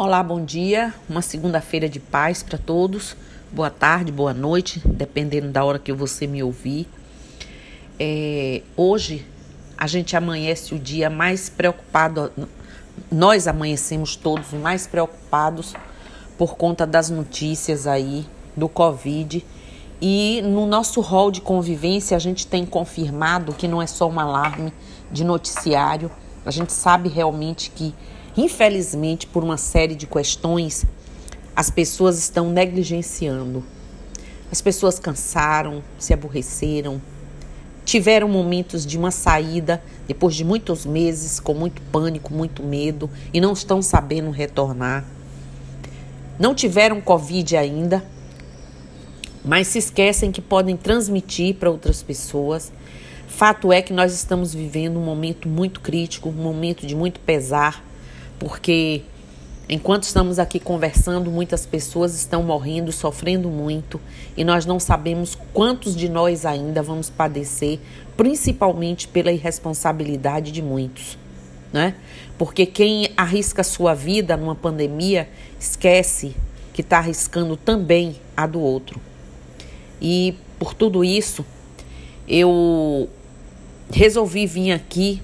Olá, bom dia. Uma segunda-feira de paz para todos. Boa tarde, boa noite, dependendo da hora que você me ouvir. É, hoje a gente amanhece o dia mais preocupado. Nós amanhecemos todos mais preocupados por conta das notícias aí do Covid. E no nosso rol de convivência a gente tem confirmado que não é só um alarme de noticiário. A gente sabe realmente que Infelizmente, por uma série de questões, as pessoas estão negligenciando. As pessoas cansaram, se aborreceram, tiveram momentos de uma saída depois de muitos meses com muito pânico, muito medo e não estão sabendo retornar. Não tiveram Covid ainda, mas se esquecem que podem transmitir para outras pessoas. Fato é que nós estamos vivendo um momento muito crítico, um momento de muito pesar, porque enquanto estamos aqui conversando, muitas pessoas estão morrendo, sofrendo muito, e nós não sabemos quantos de nós ainda vamos padecer, principalmente pela irresponsabilidade de muitos. Né? Porque quem arrisca sua vida numa pandemia esquece que está arriscando também a do outro. E por tudo isso, eu resolvi vir aqui,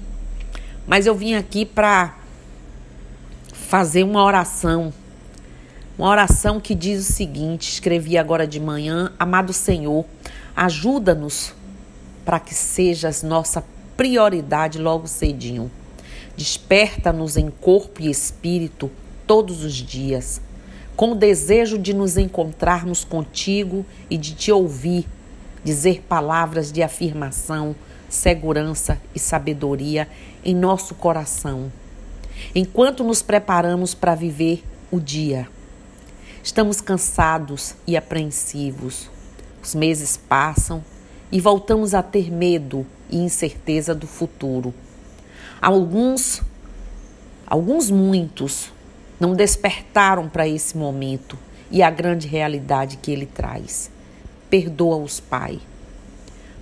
mas eu vim aqui para fazer uma oração. Uma oração que diz o seguinte: escrevi agora de manhã, amado Senhor, ajuda-nos para que sejas nossa prioridade logo cedinho. Desperta-nos em corpo e espírito todos os dias, com o desejo de nos encontrarmos contigo e de te ouvir, dizer palavras de afirmação, segurança e sabedoria em nosso coração enquanto nos preparamos para viver o dia. Estamos cansados e apreensivos. Os meses passam e voltamos a ter medo e incerteza do futuro. Alguns, alguns muitos, não despertaram para esse momento e a grande realidade que ele traz. Perdoa-os, Pai.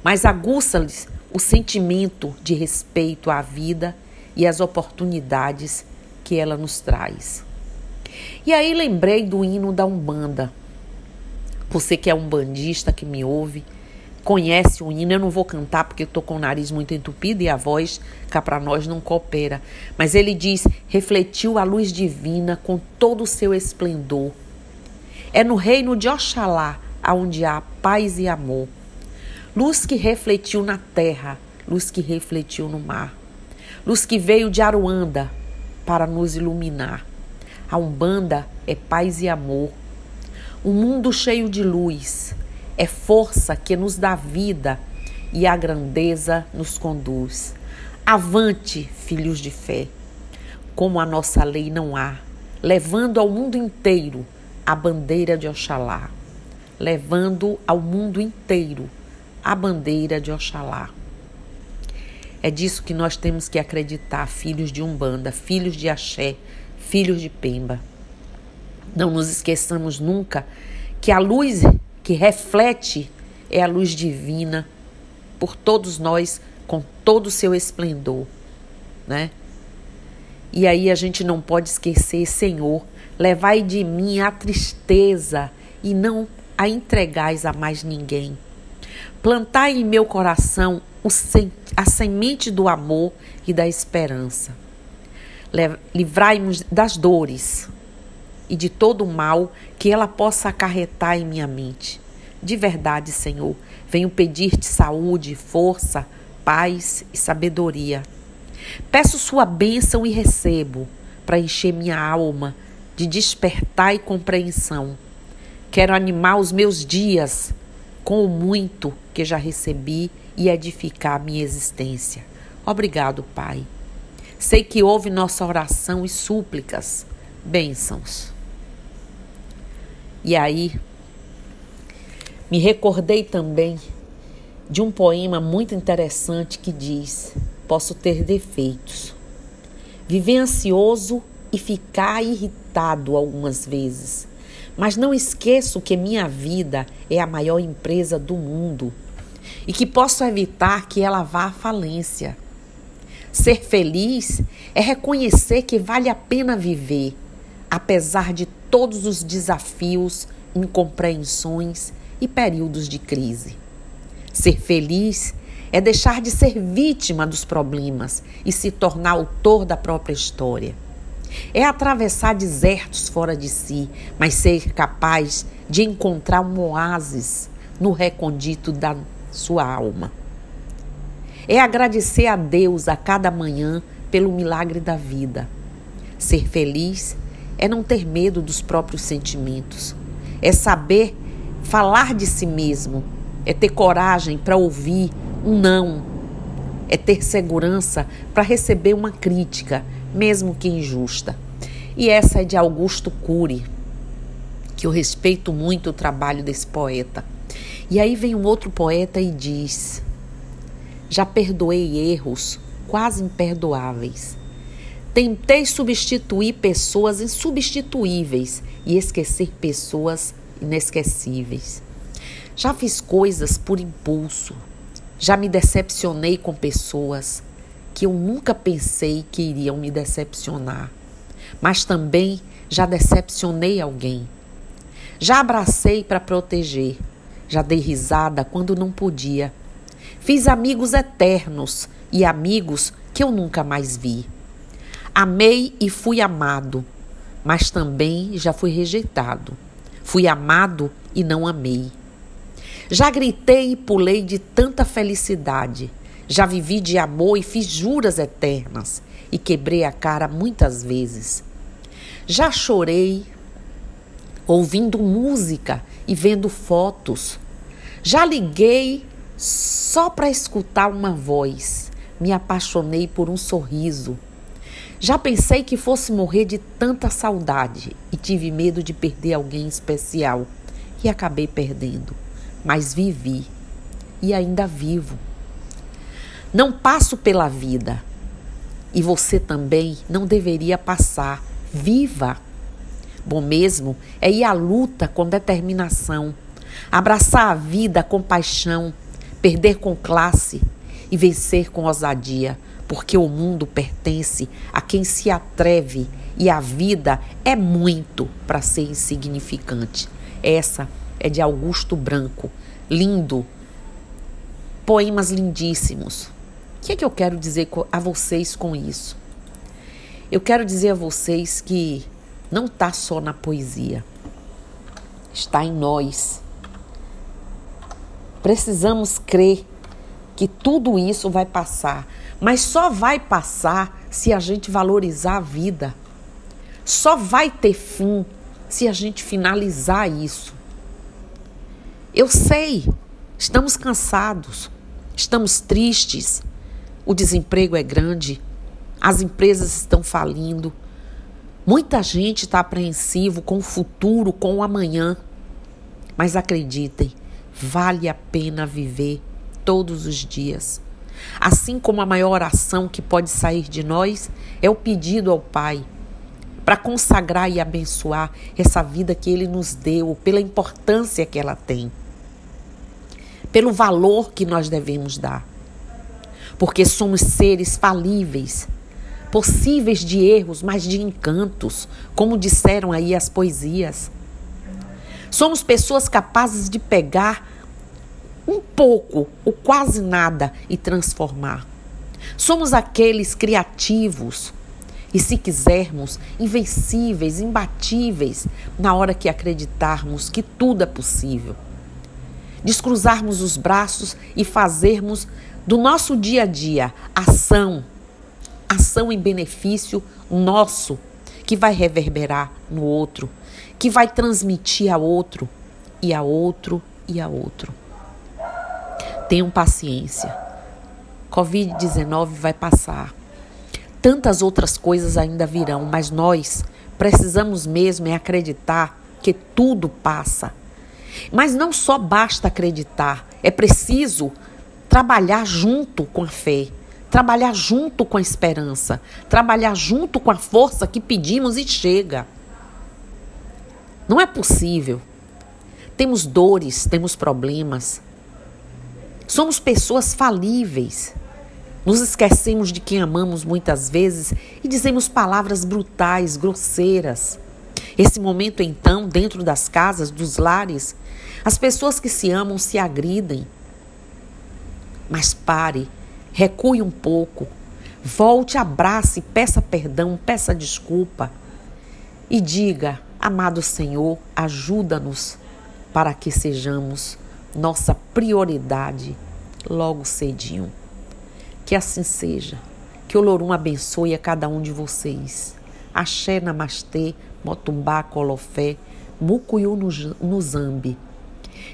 Mas aguça-lhes o sentimento de respeito à vida e as oportunidades que ela nos traz. E aí lembrei do hino da Umbanda. Você que é um bandista que me ouve, conhece o hino, eu não vou cantar porque estou com o nariz muito entupido e a voz cá para nós não coopera. Mas ele diz: refletiu a luz divina com todo o seu esplendor. É no reino de Oxalá aonde há paz e amor. Luz que refletiu na terra, luz que refletiu no mar luz que veio de Aruanda para nos iluminar. A Umbanda é paz e amor. Um mundo cheio de luz é força que nos dá vida e a grandeza nos conduz. Avante, filhos de fé, como a nossa lei não há, levando ao mundo inteiro a bandeira de Oxalá, levando ao mundo inteiro a bandeira de Oxalá. É disso que nós temos que acreditar, filhos de Umbanda, filhos de Axé, filhos de Pemba. Não nos esqueçamos nunca que a luz que reflete é a luz divina por todos nós com todo o seu esplendor, né? E aí a gente não pode esquecer, Senhor, levai de mim a tristeza e não a entregais a mais ninguém. Plantai em meu coração a semente do amor e da esperança. Livrai-nos das dores e de todo o mal que ela possa acarretar em minha mente. De verdade, Senhor, venho pedir-te saúde, força, paz e sabedoria. Peço sua bênção e recebo para encher minha alma de despertar e compreensão. Quero animar os meus dias com o muito que já recebi e edificar minha existência. Obrigado, Pai. Sei que ouve nossa oração e súplicas. Bênçãos. E aí, me recordei também de um poema muito interessante que diz: Posso ter defeitos, viver ansioso e ficar irritado algumas vezes, mas não esqueço que minha vida é a maior empresa do mundo e que posso evitar que ela vá à falência. Ser feliz é reconhecer que vale a pena viver, apesar de todos os desafios, incompreensões e períodos de crise. Ser feliz é deixar de ser vítima dos problemas e se tornar autor da própria história. É atravessar desertos fora de si, mas ser capaz de encontrar um oásis no recondito da sua alma. É agradecer a Deus a cada manhã pelo milagre da vida. Ser feliz é não ter medo dos próprios sentimentos, é saber falar de si mesmo, é ter coragem para ouvir um não, é ter segurança para receber uma crítica, mesmo que injusta. E essa é de Augusto Cury, que eu respeito muito o trabalho desse poeta. E aí vem um outro poeta e diz: Já perdoei erros quase imperdoáveis. Tentei substituir pessoas insubstituíveis e esquecer pessoas inesquecíveis. Já fiz coisas por impulso. Já me decepcionei com pessoas que eu nunca pensei que iriam me decepcionar. Mas também já decepcionei alguém. Já abracei para proteger. Já dei risada quando não podia. Fiz amigos eternos e amigos que eu nunca mais vi. Amei e fui amado, mas também já fui rejeitado. Fui amado e não amei. Já gritei e pulei de tanta felicidade. Já vivi de amor e fiz juras eternas e quebrei a cara muitas vezes. Já chorei ouvindo música e vendo fotos. Já liguei só para escutar uma voz. Me apaixonei por um sorriso. Já pensei que fosse morrer de tanta saudade e tive medo de perder alguém especial e acabei perdendo. Mas vivi e ainda vivo. Não passo pela vida e você também não deveria passar. Viva! Bom mesmo é ir à luta com determinação, abraçar a vida com paixão, perder com classe e vencer com ousadia porque o mundo pertence a quem se atreve e a vida é muito para ser insignificante. Essa é de Augusto Branco. Lindo. Poemas lindíssimos. O que é que eu quero dizer a vocês com isso? Eu quero dizer a vocês que não está só na poesia, está em nós. Precisamos crer que tudo isso vai passar, mas só vai passar se a gente valorizar a vida. Só vai ter fim se a gente finalizar isso. Eu sei, estamos cansados, estamos tristes, o desemprego é grande, as empresas estão falindo, muita gente está apreensivo com o futuro, com o amanhã. Mas acreditem, vale a pena viver todos os dias. Assim como a maior oração que pode sair de nós é o pedido ao Pai para consagrar e abençoar essa vida que Ele nos deu, pela importância que ela tem, pelo valor que nós devemos dar. Porque somos seres falíveis, possíveis de erros, mas de encantos, como disseram aí as poesias. Somos pessoas capazes de pegar um pouco ou quase nada e transformar. Somos aqueles criativos e, se quisermos, invencíveis, imbatíveis na hora que acreditarmos que tudo é possível. Descruzarmos os braços e fazermos do nosso dia a dia ação, ação em benefício nosso, que vai reverberar no outro, que vai transmitir a outro e a outro e a outro. Tenham paciência. Covid-19 vai passar. Tantas outras coisas ainda virão, mas nós precisamos mesmo é acreditar que tudo passa. Mas não só basta acreditar, é preciso trabalhar junto com a fé, trabalhar junto com a esperança, trabalhar junto com a força que pedimos e chega. Não é possível. Temos dores, temos problemas, Somos pessoas falíveis. Nos esquecemos de quem amamos muitas vezes e dizemos palavras brutais, grosseiras. Esse momento, então, dentro das casas, dos lares, as pessoas que se amam se agridem. Mas pare, recue um pouco, volte, abrace, peça perdão, peça desculpa e diga: Amado Senhor, ajuda-nos para que sejamos nossa prioridade logo cedinho. Que assim seja. Que o Lorum abençoe a cada um de vocês. Axé, Namastê, Motumbá, Colofé, Mucuyu no Zambi.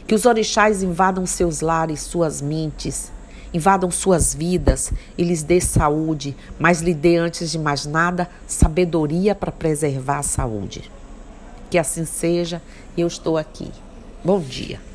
Que os orixás invadam seus lares, suas mentes, invadam suas vidas e lhes dê saúde, mas lhe dê, antes de mais nada, sabedoria para preservar a saúde. Que assim seja, eu estou aqui. Bom dia.